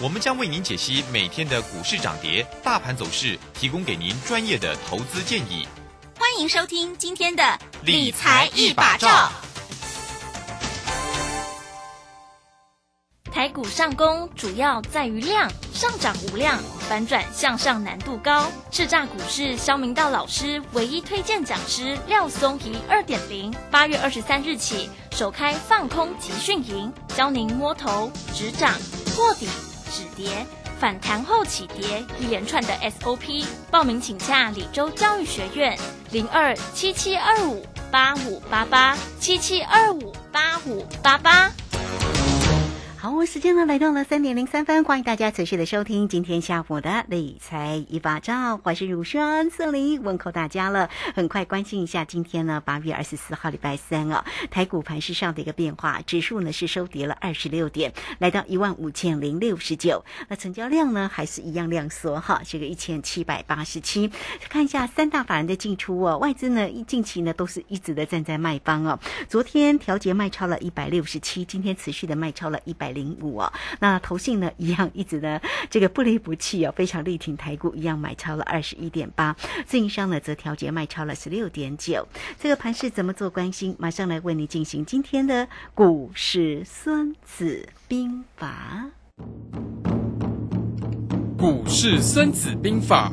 我们将为您解析每天的股市涨跌、大盘走势，提供给您专业的投资建议。欢迎收听今天的理财一把照。台股上攻主要在于量，上涨无量，反转向上难度高。叱咤股市肖明道老师唯一推荐讲师廖松怡二点零，八月二十三日起首开放空集训营，教您摸头止涨、破底止跌、反弹后起跌一连串的 SOP。报名请假李州教育学院零二七七二五八五八八七七二五八五八八。好，时间呢来到了三点零三分，欢迎大家持续的收听今天下午的理财一把照，我是乳轩瑟琳问候大家了。很快关心一下今天呢八月二十四号礼拜三啊，台股盘市上的一个变化，指数呢是收跌了二十六点，来到一万五千零六十九。那成交量呢还是一样量缩哈，这个一千七百八十七。看一下三大法人的进出哦，外资呢近期呢都是一直的站在卖方哦，昨天调节卖超了一百六十七，今天持续的卖超了一百。零五啊，那投信呢一样一直呢这个不离不弃哦，非常力挺台股，一样买超了二十一点八，自营商呢则调节卖超了十六点九。这个盘势怎么做关心？马上来为你进行今天的股市孙子兵法。股市孙子兵法。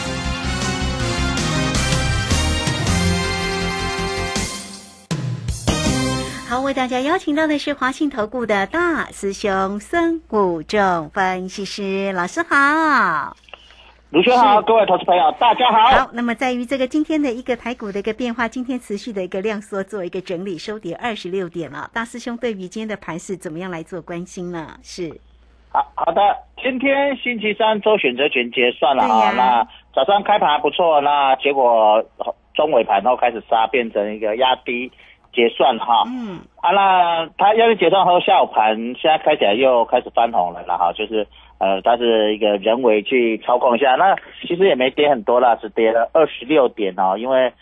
好，为大家邀请到的是华信投顾的大师兄孙武仲分析师老师好，卢兄好，各位投资朋友大家好。好，那么在于这个今天的一个台股的一个变化，今天持续的一个量缩，做一个整理，收跌二十六点了。大师兄对于今天的盘势怎么样来做关心呢？是，好好的，今天星期三周选择权结算了啊，那早上开盘不错，那结果中尾盘后开始杀，变成一个压低。结算哈，嗯，啊，那它要是结算后下午盘现在开起来又开始翻红了了哈，就是呃，它是一个人为去操控一下，那其实也没跌很多啦，只跌了二十六点哦，因为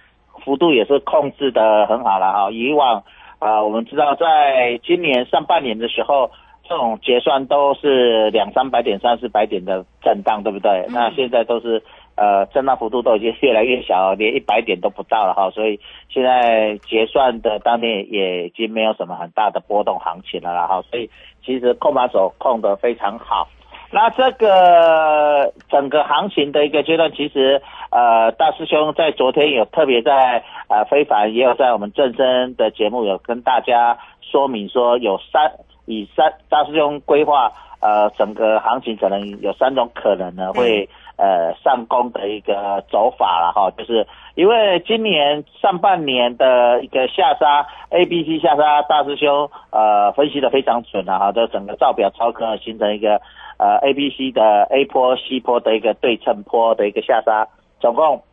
幅度也是控制的很好了哈。以往啊，我们知道在今年上半年的时候，这种结算都是两三百点、三四百点的震荡，对不对？那现在都是。呃，震荡幅度都已经越来越小，连一百点都不到了哈，所以现在结算的当天也已经没有什么很大的波动行情了啦哈，所以其实控盘手控得非常好。那这个整个行情的一个阶段，其实呃大师兄在昨天有特别在呃非凡也有在我们正身的节目有跟大家说明说有三以三大师兄规划呃整个行情可能有三种可能呢会。呃，上攻的一个走法了哈，就是因为今年上半年的一个下杀，A、B、C 下杀，大师兄呃分析的非常准了哈，这整个造表超可形成一个呃 A、B、C 的 A 波、C 波的一个对称波的一个下杀，总共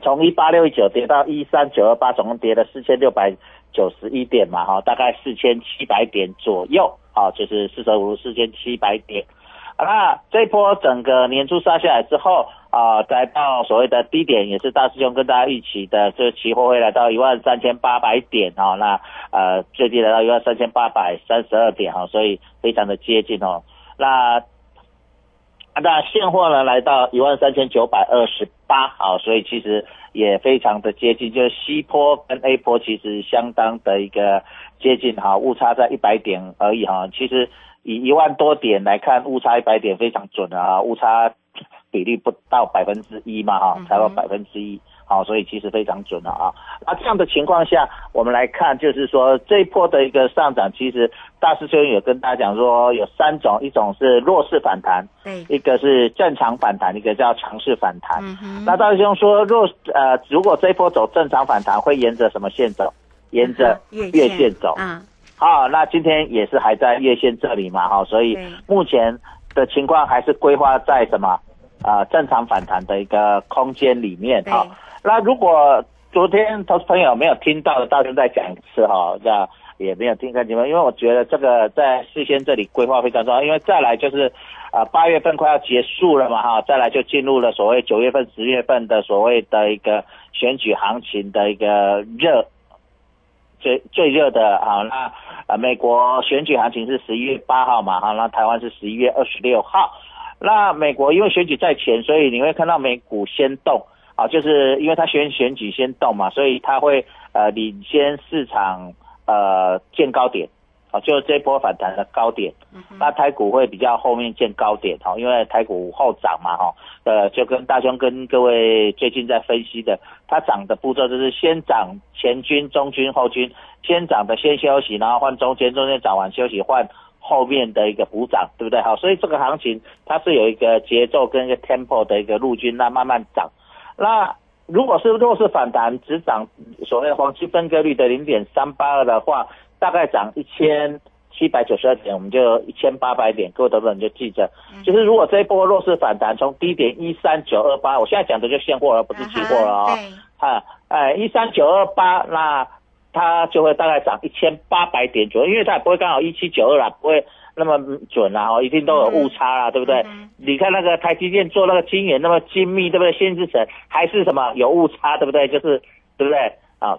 从一八六一九跌到一三九二八，总共跌了四千六百九十一点嘛哈，大概四千七百点左右，好，就是四舍五入四千七百点。好啦这波整个年初杀下来之后啊，再到所谓的低点，也是大师兄跟大家预期的，这期货会来到一万三千八百点哦。那呃最低来到一万三千八百三十二点哈，所以非常的接近哦。那那现货呢来到一万三千九百二十八好，所以其实也非常的接近，就是 C 坡跟 A 坡其实相当的一个接近哈，误差在一百点而已哈，其实。以一万多点来看，误差一百点非常准的啊，误差比例不到百分之一嘛哈，才到百分之一，好，所以其实非常准了啊。那这样的情况下，我们来看，就是说这一波的一个上涨，其实大师兄有跟大家讲说，有三种，一种是弱势反弹，对，一个是正常反弹，一个叫强势反弹。嗯那大师兄说，弱呃，如果这一波走正常反弹，会沿着什么线走？沿着月线走。嗯好，那今天也是还在月线这里嘛，哈，所以目前的情况还是规划在什么啊正常反弹的一个空间里面哈。那如果昨天投资朋友没有听到的，到时候再讲一次哈，这样也没有听看你们，因为我觉得这个在事先这里规划非常重要，因为再来就是，啊，八月份快要结束了嘛哈，再来就进入了所谓九月份、十月份的所谓的一个选举行情的一个热，最最热的啊，那啊美国选举行情是十一月八号嘛哈，那台湾是十一月二十六号，那美国因为选举在前，所以你会看到美股先动。啊，就是因为他选选举先动嘛，所以它会呃领先市场呃见高点，啊，就这波反弹的高点，那台股会比较后面见高点，哈，因为台股后涨嘛，哈，呃，就跟大兄跟各位最近在分析的，它涨的步骤就是先涨前军、中军、后军，先涨的先休息，然后换中间，中间涨完休息，换后面的一个补涨，对不对？好，所以这个行情它是有一个节奏跟一个 tempo 的一个路径，那慢慢涨。那如果是弱势反弹，只涨所谓的黄金分割率的零点三八二的话，大概涨一千七百九十二点，我们就一千八百点，各位投资人就记着。就是如果这一波弱势反弹从低点一三九二八，我现在讲的就现货而不是期货了啊。啊，哎，一三九二八，那它就会大概涨一千八百点左右，因为它也不会刚好一七九二啦，不会。那么准啊，哦，一定都有误差啦，对不对？你看那个台积电做那个晶圆那么精密，对不对？先制成还是什么有误差，对不对？就是对不对？啊，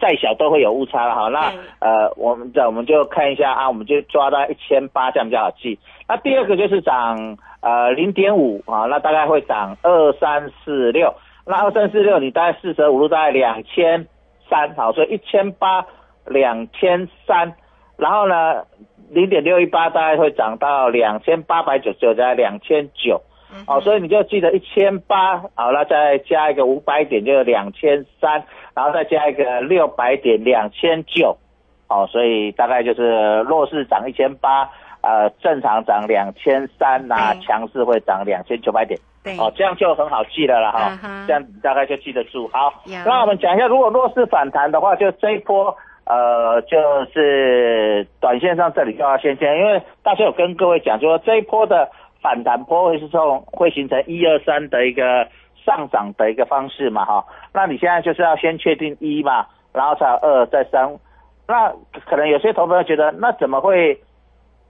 再小都会有误差了哈。那呃，我们这我们就看一下啊，我们就抓到一千八这样比较好记。那第二个就是涨呃零点五啊，那大概会涨二三四六。那二三四六你大概四舍五入大概两千三，好，所以一千八两千三，然后呢？零点六一八大概会涨到两千八百九十九，在两千九，哦，所以你就记得一千八，好了，再加一个五百点，就两千三，然后再加一个六百点，两千九，哦，所以大概就是弱势涨一千八，呃，正常涨两千三，那强势会涨两千九百点，对，哦，这样就很好记了了哈，这样大概就记得住。好，那我们讲一下，如果弱势反弹的话，就这一波。呃，就是短线上这里就要先先，因为大家有跟各位讲，就说这一波的反弹波会是从会形成一二三的一个上涨的一个方式嘛，哈，那你现在就是要先确定一嘛，然后才有二再三，那可能有些投资者觉得，那怎么会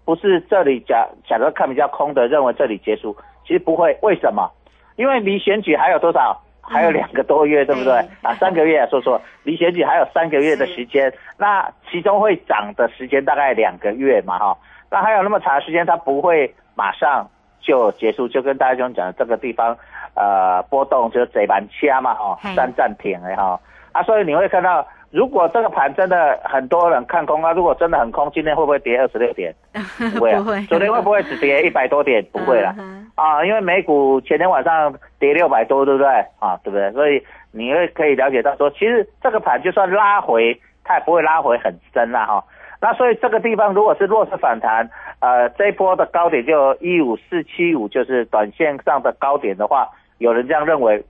不是这里假假如看比较空的，认为这里结束，其实不会，为什么？因为离选举还有多少？还有两个多月，对不对？啊，三个月，说说离选举还有三个月的时间，那其中会涨的时间大概两个月嘛，哈，那还有那么长时间，它不会马上就结束，就跟大家兄讲这个地方，呃，波动就是贼蛮掐嘛，哈，三暂停哎哈，啊，所以你会看到。如果这个盘真的很多人看空啊，如果真的很空，今天会不会跌二十六点？不会啊。昨天会不会只跌一百多点？不会 了啊，因为美股前天晚上跌六百多，对不对啊？对不对？所以你会可以了解到说，其实这个盘就算拉回，它也不会拉回很深啦哈。那所以这个地方如果是弱势反弹，呃，这一波的高点就一五四七五，就是短线上的高点的话，有人这样认为，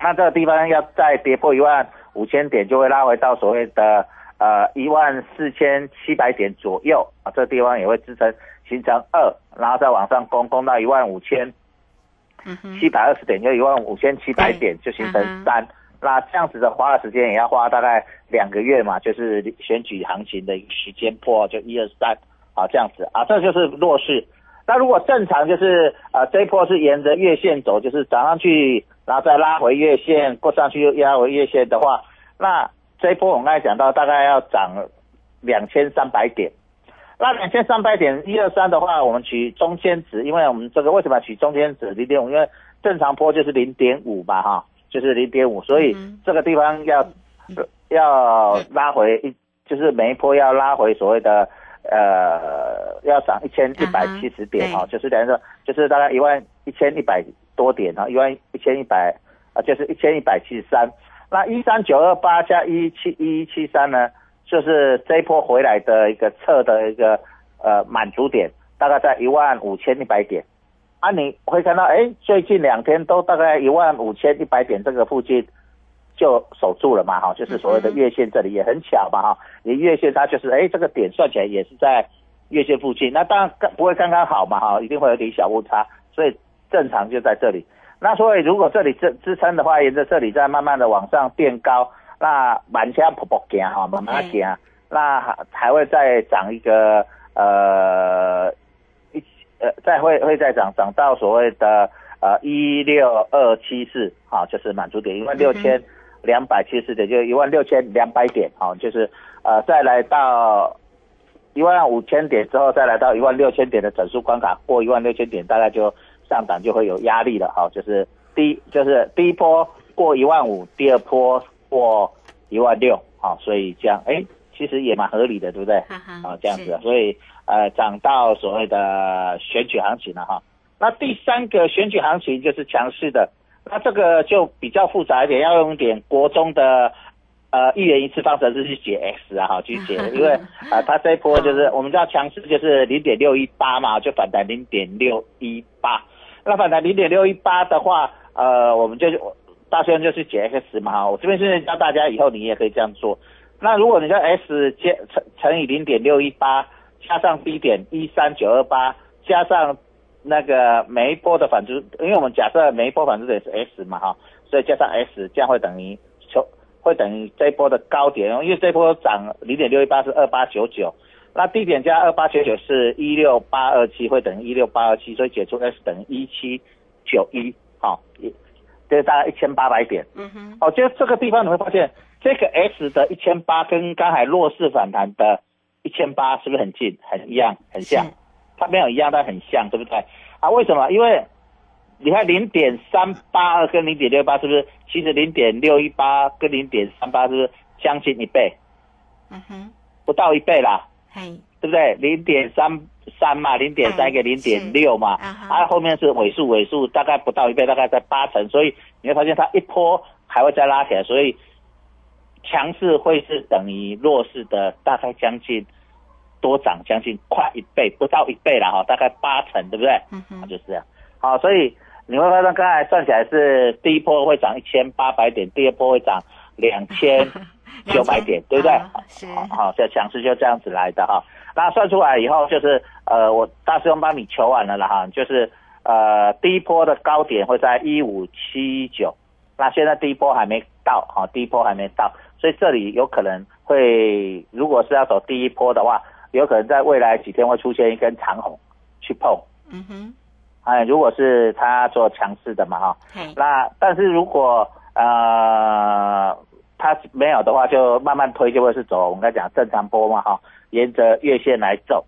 那这个地方要再跌破一万。五千点就会拉回到所谓的呃一万四千七百点左右啊，这地方也会支撑形成二，然后再往上攻攻到一万五千七百二十点，就一万五千七百点就形成三，那这样子的花的时间也要花大概两个月嘛，就是选举行情的一个时间破就一二三啊这样子啊，这就是弱势。那如果正常就是呃这一波是沿着月线走，就是涨上去。然后再拉回月线，过上去又压回月线的话，那这一波我们刚才讲到大概要涨两千三百点。那两千三百点一二三的话，我们取中间值，因为我们这个为什么取中间值零点五？因为正常波就是零点五嘛，哈，就是零点五，所以这个地方要要拉回一，就是每一波要拉回所谓的呃要涨一千一百七十点哈，就是等于说就是大概一万一千一百。多点啊，一万一千一百啊，就是一千一百七十三。那一三九二八加一七一七三呢，就是这一波回来的一个测的一个呃满足点，大概在一万五千一百点。啊，你会看到，哎，最近两天都大概一万五千一百点这个附近就守住了嘛，哈，就是所谓的月线这里也很巧嘛，哈，你月线它就是，哎，这个点算起来也是在月线附近，那当然不会刚刚好嘛，哈，一定会有点小误差，所以。正常就在这里，那所以如果这里支支撑的话，沿着这里再慢慢的往上变高，那慢下步步行哈，慢慢行，那还还会再涨一个呃一呃再会会再涨涨到所谓的呃一六二七四哈，就是满足点一万六千两百七十点，就一万六千两百点哈，就是呃再来到一万五千点之后，再来到一万六千点的整数关卡，过一万六千点大概就。上档就会有压力了，哈，就是第一就是第一波过一万五，第二波过一万六，好，所以这样，哎，其实也蛮合理的，对不对？好，这样子，所以呃，涨到所谓的选举行情了哈。那第三个选举行情就是强势的，那这个就比较复杂一点，要用点国中的呃一元一次方程式去解 x 啊，哈，去解，因为啊，它这一波就是我们知道强势就是零点六一八嘛，就反弹零点六一八。那反弹零点六一八的话，呃，我们就大兄就是解 x 嘛哈，我这边是教大家，以后你也可以这样做。那如果你叫 s 加乘乘以零点六一八，加上 b 点一三九二八，加上那个每一波的反之，因为我们假设每一波反之点是 s 嘛哈，所以加上 s，这样会等于求会等于这一波的高点，因为这波涨零点六一八是二八九九。那低点加二八九九是一六八二七，会等于一六八二七，所以解出 S 等于一七九一，好，一，这大概一千八百点。嗯哼。哦，就这个地方你会发现，这个 S 的一千八跟刚才弱势反弹的一千八是不是很近，很一样，很像？它没有一样，但很像，对不对？啊，为什么？因为你看零点三八二跟零点六八是不是？其实零点六一八跟零点三八是不是将近一倍？嗯哼。不到一倍啦。对不对？零点三三嘛，零点三个零点六嘛，啊，后面是尾数，尾数大概不到一倍，大概在八成，所以你会发现它一波还会再拉起来，所以强势会是等于弱势的大概将近多涨将近快一倍，不到一倍了哈，大概八成，对不对？嗯哼，就是这样。好，所以你会发现刚才算起来是第一波会涨一千八百点，第二波会涨两千。九百点，对不对？是，好，这强势就这样子来的哈。那算出来以后，就是呃，我大师兄帮你求完了了哈，就是呃，第一波的高点会在一五七九，那现在第一波还没到，哈，第一波还没到，所以这里有可能会，如果是要走第一波的话，有可能在未来几天会出现一根长红去碰。嗯哼，哎，如果是他做强势的嘛哈，那但是如果呃。它没有的话，就慢慢推，就会是走我们刚才讲正常波嘛，哈，沿着月线来走。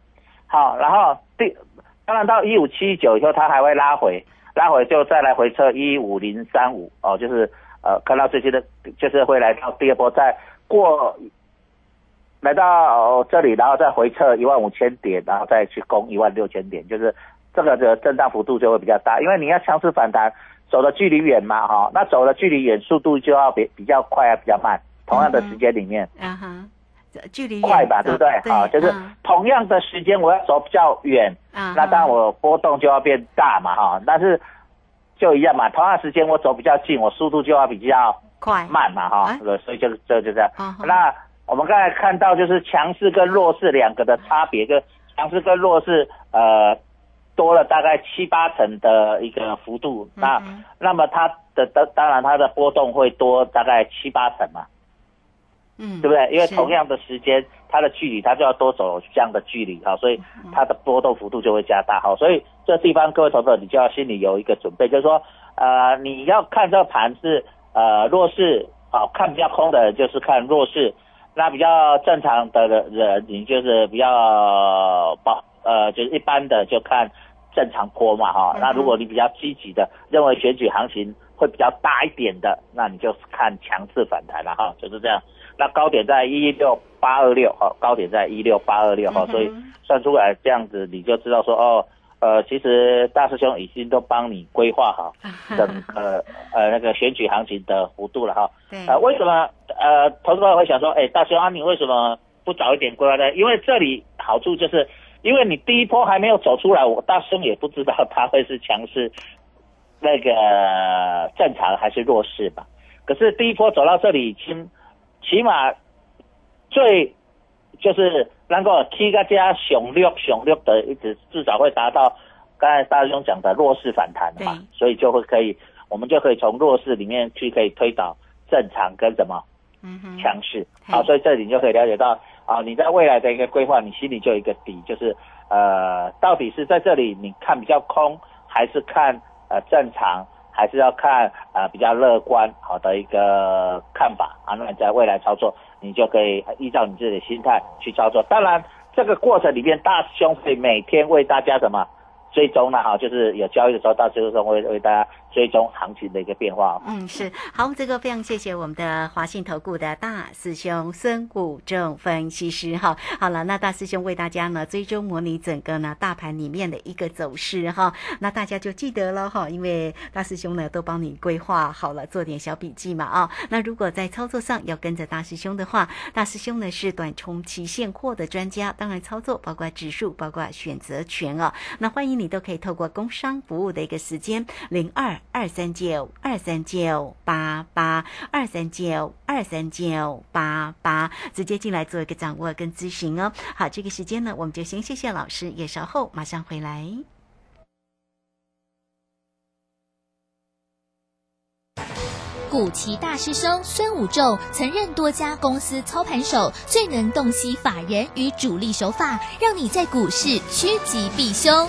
好，然后第当然到一五七九以后，它还会拉回，拉回就再来回测一五零三五哦，就是呃看到最近的，就是会来到第二波，再过来到这里，然后再回撤一万五千点，然后再去攻一万六千点，就是这个的震荡幅度就会比较大，因为你要强势反弹。走的距离远嘛，哈，那走的距离远，速度就要比比较快啊，比较慢。同样的时间里面，啊哈，距离快吧，对不对？好，就是同样的时间，我要走比较远，啊，那当然我波动就要变大嘛，哈。但是就一样嘛，同样时间我走比较近，我速度就要比较快慢嘛，哈。所以就是这就这样。那我们刚才看到就是强势跟弱势两个的差别，跟强势跟弱势，呃。多了大概七八成的一个幅度，那那么它的当当然它的波动会多大概七八成嘛，嗯，对不对？因为同样的时间，它的距离它就要多走这样的距离哈，所以它的波动幅度就会加大哈。所以这地方各位投资者你就要心里有一个准备，就是说呃你要看这个盘是呃弱势啊，看比较空的就是看弱势，那比较正常的人你就是比较保呃就是一般的就看。正常坡嘛哈，那如果你比较积极的认为选举行情会比较大一点的，那你就看强势反弹了哈，就是这样。那高点在一六八二六哈，高点在一六八二六哈，所以算出来这样子你就知道说哦，呃，其实大师兄已经都帮你规划好 整个呃那个选举行情的幅度了哈。呃，为什么呃投资者会想说，哎，大师兄啊，你为什么不早一点规划呢？因为这里好处就是。因为你第一波还没有走出来，我大兄也不知道他会是强势，那个正常还是弱势吧。可是第一波走到这里，已经起码最就是能够七个加雄六雄六的一直至少会达到刚才大兄讲的弱势反弹嘛，所以就会可以我们就可以从弱势里面去可以推导正常跟什么嗯哼，强势。好，所以这里你就可以了解到啊，你在未来的一个规划，你心里就有一个底，就是呃，到底是在这里你看比较空，还是看呃正常，还是要看呃比较乐观好的一个看法啊？那你在未来操作，你就可以依照你自己的心态去操作。当然，这个过程里面，大师兄会每天为大家什么？追踪呢，哈，就是有交易的时候，大师兄会为大家追踪行情的一个变化。嗯，是好，这个非常谢谢我们的华信投顾的大师兄孙谷正分析师哈。好了，那大师兄为大家呢追踪模拟整个呢大盘里面的一个走势哈。那大家就记得了哈，因为大师兄呢都帮你规划好了，做点小笔记嘛啊。那如果在操作上要跟着大师兄的话，大师兄呢是短冲期现货的专家，当然操作包括指数，包括选择权啊。那欢迎你都可以透过工商服务的一个时间零二二三九二三九八八二三九二三九八八，直接进来做一个掌握跟咨询哦。好，这个时间呢，我们就先谢谢老师，也稍后马上回来。古奇大师兄孙武仲曾任多家公司操盘手，最能洞悉法人与主力手法，让你在股市趋吉避凶。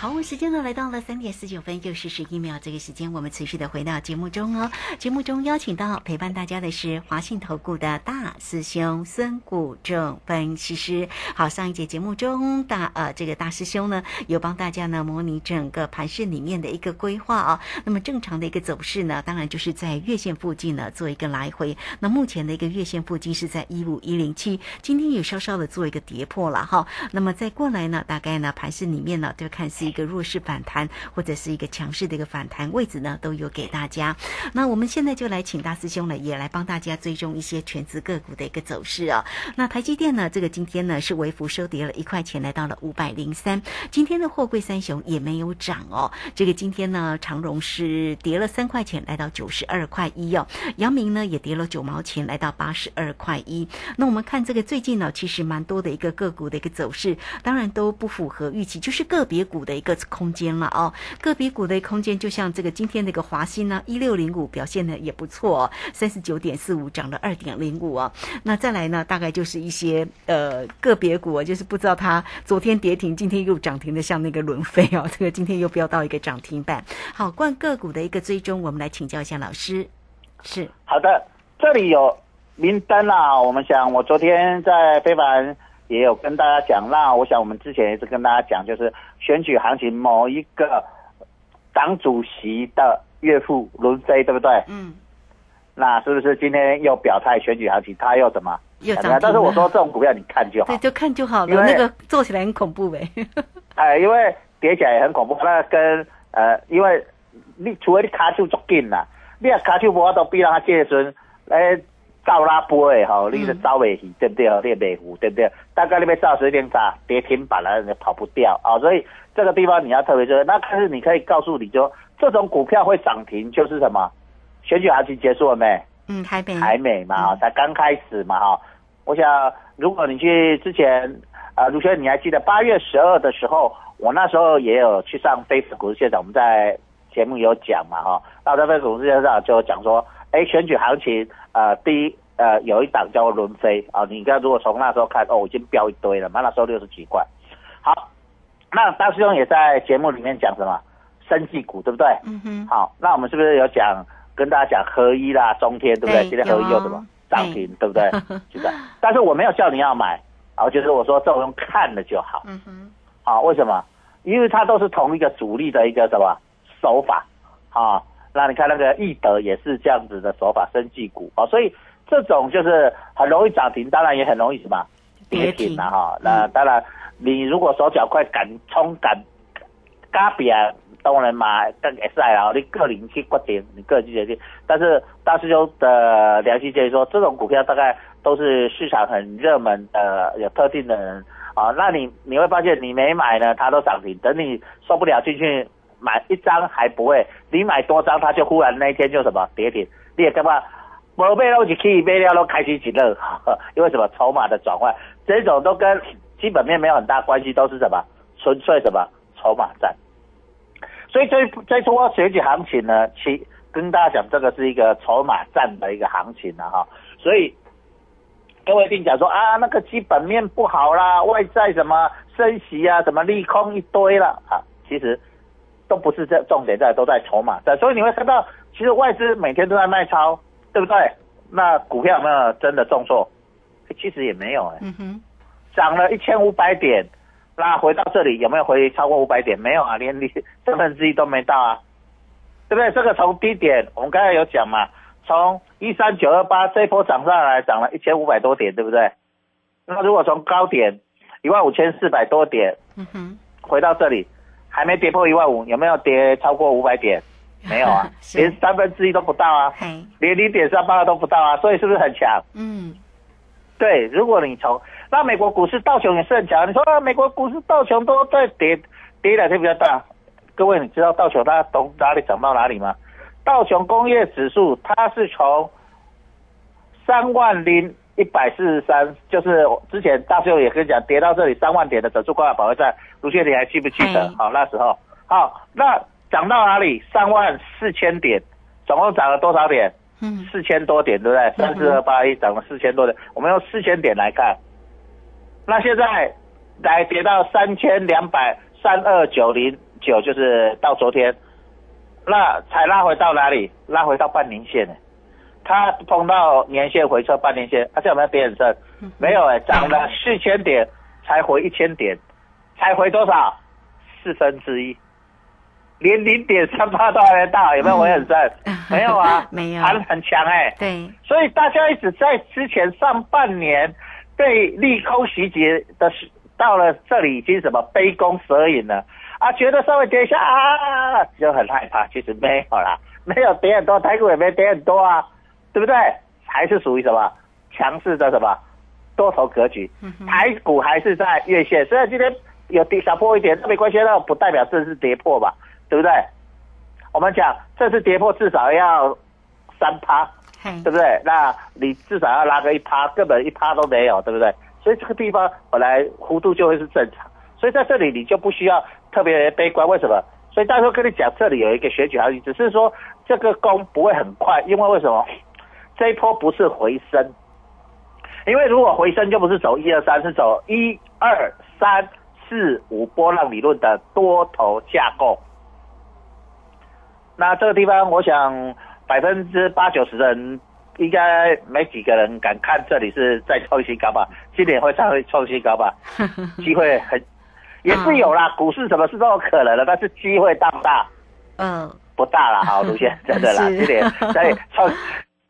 好，时间呢来到了三点四九分又是十一秒，这个时间我们持续的回到节目中哦。节目中邀请到陪伴大家的是华信投顾的大师兄孙谷正分析师。好，上一节节目中大呃这个大师兄呢有帮大家呢模拟整个盘市里面的一个规划啊、那么正常的一个走势呢，当然就是在月线附近呢做一个来回。那目前的一个月线附近是在一五一零七，今天也稍稍的做一个跌破了哈。那么再过来呢，大概呢盘市里面呢就看是一个弱势反弹或者是一个强势的一个反弹位置呢，都有给大家。那我们现在就来请大师兄呢，也来帮大家追踪一些全职个股的一个走势哦。那台积电呢，这个今天呢是微幅收跌了一块钱，来到了五百零三。今天的货柜三雄也没有涨哦。这个今天呢，长荣是跌了三块钱，来到九十二块一哦。阳明呢也跌了九毛钱，来到八十二块一。那我们看这个最近呢，其实蛮多的一个个股的一个走势，当然都不符合预期，就是个别股的一个空间了哦。个别股的空间，就像这个今天那个华兴呢，一六零五表现的也不错、哦，三十九点四五涨了二点零五哦。那再来呢，大概就是一些呃个别股、就是不知道它昨天跌停，今天又涨停的，像那个轮飞哦，这个今天又飙到一个涨停板。好，关于个股的一个追踪，我们来请教一下老师。是，好的，这里有名单啦。我们想，我昨天在非凡也有跟大家讲，那我想我们之前也是跟大家讲，就是选举行情某一个党主席的岳父轮飞，对不对？嗯，那是不是今天又表态选举行情，他又怎么？又但是我说这种股票你看就好对，，就看就好了。因为那个做起来很恐怖哎。哎，因为跌起来也很恐怖。那跟呃，因为你除非你卡手足紧啦，你若卡手无法度比人家借时，诶，走拉波的吼，你是走袂起，对不对？你也袂糊，对不对？大概你被照随便炸，跌停板了，你跑不掉啊、所以这个地方你要特别注意。那但是你可以告诉你就，这种股票会涨停就是什么？选举行情结束了没？嗯，还没。还美嘛，才刚开始嘛哈。我想，如果你去之前，呃，卢轩，你还记得八月十二的时候，我那时候也有去上飞股股市现场，我们在节目有讲嘛哈。那我在飞股市现场就讲说，哎，选举行情，呃，第一，呃，有一档叫轮飞啊，你看如果从那时候看，哦，已经飙一堆了嘛，那时候六十几块。好，那大师兄也在节目里面讲什么？生技股对不对？嗯哼。好，那我们是不是有讲跟大家讲合一啦、中天，对不对？对今天合一又什么涨停，对不对？就是。但是我没有叫你要买，啊，就是我说这种用看了就好。嗯哼。啊，为什么？因为它都是同一个主力的一个什么手法啊。那你看那个易德也是这样子的手法，生技股啊，所以这种就是很容易涨停，当然也很容易什么跌停啊哈。那当然，你如果手脚快，敢冲敢嘎比啊，当然买更会使啦，你个人去决定，你个人去决定。但是大师兄的良心建议说，这种股票大概都是市场很热门的，有特定的人啊。那你你会发现，你没买呢，它都涨停。等你受不了进去买一张还不会，你买多张，它就忽然那一天就什么跌停。你也干嘛？我被都是可以被料都开心一乐，因为什么筹码的转换，这种都跟基本面没有很大关系，都是什么纯粹什么筹码战。所以这这波选举行情呢，其跟大家讲，这个是一个筹码战的一个行情了哈。所以各位一定讲说啊，那个基本面不好啦，外在什么升息啊，什么利空一堆了啊，其实都不是这重点在，都在筹码在。所以你会看到，其实外资每天都在卖超。对不对？那股票有没有真的重挫？其实也没有哎。嗯哼。涨了一千五百点，那回到这里有没有回超过五百点？没有啊，连你 三分之一都没到啊，对不对？这个从低点，我们刚才有讲嘛，从一三九二八这一波涨上来，涨了一千五百多点，对不对？那如果从高点一万五千四百多点，嗯哼，回到这里还没跌破一万五，有没有跌超过五百点？没有啊，连三分之一都不到啊，连零点三八都不到啊，所以是不是很强？嗯，对。如果你从那美国股市道琼也是很强，你说美国股市道琼都在跌，跌两天比较大。各位，你知道道琼它从哪里涨到哪里吗？道琼工业指数它是从三万零一百四十三，就是之前大秀也跟你讲，跌到这里三万点的指数挂保卫战，卢学你还记不记得？好，那时候好那。涨到哪里？三万四千点，总共涨了多少点？嗯，四千多点，对不对？三四二八一涨了四千多点，我们用四千点来看。那现在来跌到三千两百三二九零九，就是到昨天，那才拉回到哪里？拉回到半年线呢？它碰到年线回撤半年线，它现在有没有跌很深？没有哎，涨了四千点才回一千点，才回多少？四分之一。连零点三八都还没到，有没有回很深？没有啊，没有，还很强哎。对，所以大家一直在之前上半年被利空袭击的时，到了这里已经什么杯弓蛇影了啊，觉得稍微跌一下啊，就很害怕。其实没有啦，没有跌很多，台股也没跌很多啊，对不对？还是属于什么强势的什么多头格局？台股还是在月线，虽然今天有跌小破一点，那没关系，那不代表这是跌破吧？对不对？我们讲这次跌破至少要三趴，对不对？那你至少要拉个一趴，根本一趴都没有，对不对？所以这个地方本来弧度就会是正常，所以在这里你就不需要特别悲观。为什么？所以大候跟你讲，这里有一个选举行情，只是说这个攻不会很快，因为为什么？这一波不是回升，因为如果回升就不是走一二三，是走一二三四五波浪理论的多头架构。那这个地方，我想百分之八九十的人应该没几个人敢看这里是在创新高吧？今年会再会创新高吧？机会很也是有啦，股市什么事都有可能的，但是机会大不大？嗯，不大了，好，卢先真的啦，今年在创。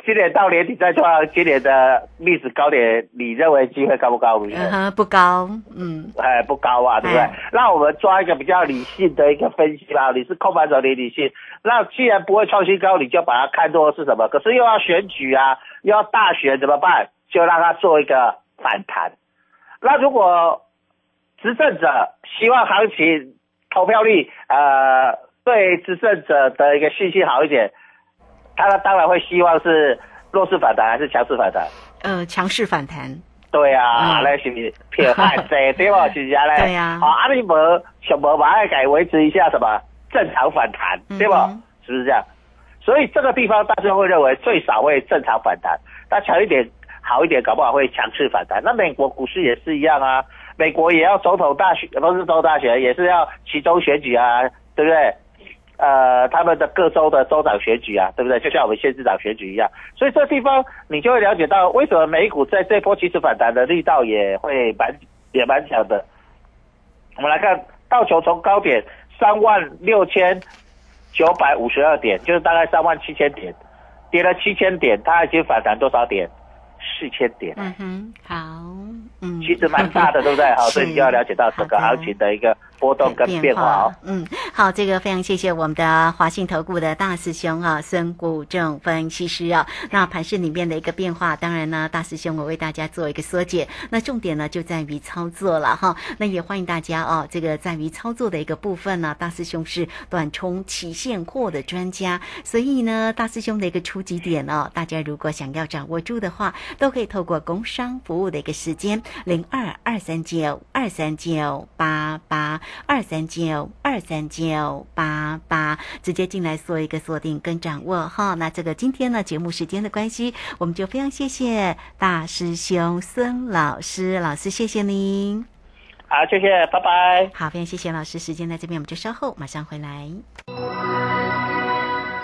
今年到年底再创今年的历史高点，你认为机会高不高？不高，嗯，哎，不高啊，对不对？那我们抓一个比较理性的一个分析吧。你是控盘手，你理性。那既然不会创新高，你就把它看作是什么？可是又要选举啊，又要大选，怎么办？就让它做一个反弹。那如果执政者希望行情投票率，呃，对执政者的一个信心好一点。他当然会希望是弱势反弹还是强势反弹？呃，强势反弹。对啊，那是不是偏害这对吧？是不是啊？对呀。啊，阿里伯想办法改维持一下什么正常反弹，对吧？是不是这样？所以这个地方大家会认为最少会正常反弹，那强一点好一点，搞不好会强势反弹。那美国股市也是一样啊，美国也要总统大选，不是总统大选，也是要其中选举啊，对不对？呃，他们的各州的州长选举啊，对不对？就像我们县市长选举一样，所以这地方你就会了解到，为什么美股在这波其实反弹的力道也会蛮也蛮强的。我们来看道琼从高点三万六千九百五十二点，就是大概三万七千点，跌了七千点，它已经反弹多少点？四千点。嗯哼，好。嗯其实蛮大的，对不对？好，所以你就要了解到整个行情的一个波动跟变化。嗯，好，这个非常谢谢我们的华信投顾的大师兄啊，孙谷正分析师啊。那盘市里面的一个变化，当然呢，大师兄我为大家做一个缩解。那重点呢就在于操作了哈。那也欢迎大家哦，这个在于操作的一个部分呢，大师兄是短冲期现货的专家，所以呢，大师兄的一个出击点哦，大家如果想要掌握住的话，都可以透过工商服务的一个时间零二二三九二三九八八二三九二三九八八，直接进来做一个锁定跟掌握哈。那这个今天呢，节目时间的关系，我们就非常谢谢大师兄孙老师，老师谢谢您。好，谢谢，拜拜。好，非常谢谢老师，时间在这边，我们就稍后马上回来。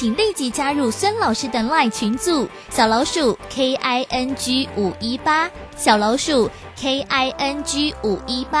请立即加入孙老师的 LINE 群组，小老鼠 K I N G 五一八，小老鼠 K I N G 五一八。